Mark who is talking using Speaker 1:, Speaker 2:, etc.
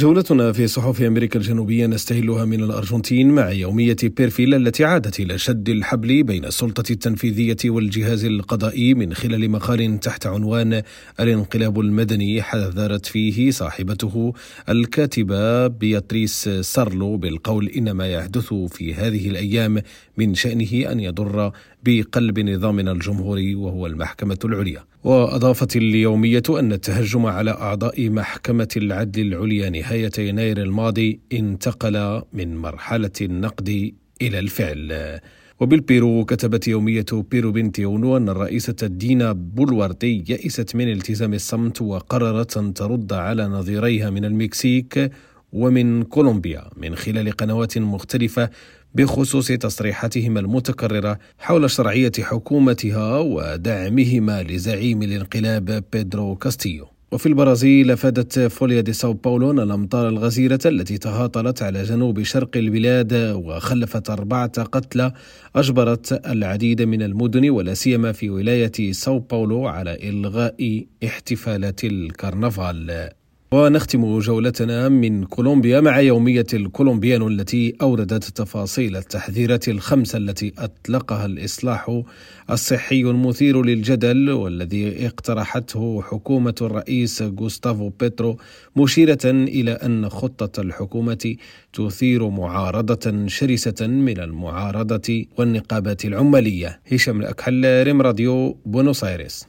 Speaker 1: جولتنا في صحف أمريكا الجنوبية نستهلها من الأرجنتين مع يومية بيرفيل التي عادت إلى شد الحبل بين السلطة التنفيذية والجهاز القضائي من خلال مقال تحت عنوان الانقلاب المدني حذرت فيه صاحبته الكاتبة بياتريس سارلو بالقول إن ما يحدث في هذه الأيام من شأنه أن يضر بقلب نظامنا الجمهوري وهو المحكمة العليا. وأضافت اليومية أن التهجم على أعضاء محكمة العدل العليا نهاية يناير الماضي انتقل من مرحلة النقد إلى الفعل. وبالبيرو كتبت يومية بيرو بنتيونو أن الرئيسة دينا بولوارتي يئست من التزام الصمت وقررت أن ترد على نظيريها من المكسيك ومن كولومبيا من خلال قنوات مختلفة بخصوص تصريحاتهما المتكررة حول شرعية حكومتها ودعمهما لزعيم الانقلاب بيدرو كاستيو وفي البرازيل افادت فوليا دي ساو باولو أن الأمطار الغزيرة التي تهاطلت على جنوب شرق البلاد وخلفت أربعة قتلى أجبرت العديد من المدن ولا سيما في ولاية ساو باولو على إلغاء احتفالات الكرنفال. ونختم جولتنا من كولومبيا مع يومية الكولومبيان التي أوردت تفاصيل التحذيرات الخمسة التي أطلقها الإصلاح الصحي المثير للجدل والذي اقترحته حكومة الرئيس غوستافو بيترو مشيرة إلى أن خطة الحكومة تثير معارضة شرسة من المعارضة والنقابات العمالية. هشام الأكحل ريم راديو بونوس آيرس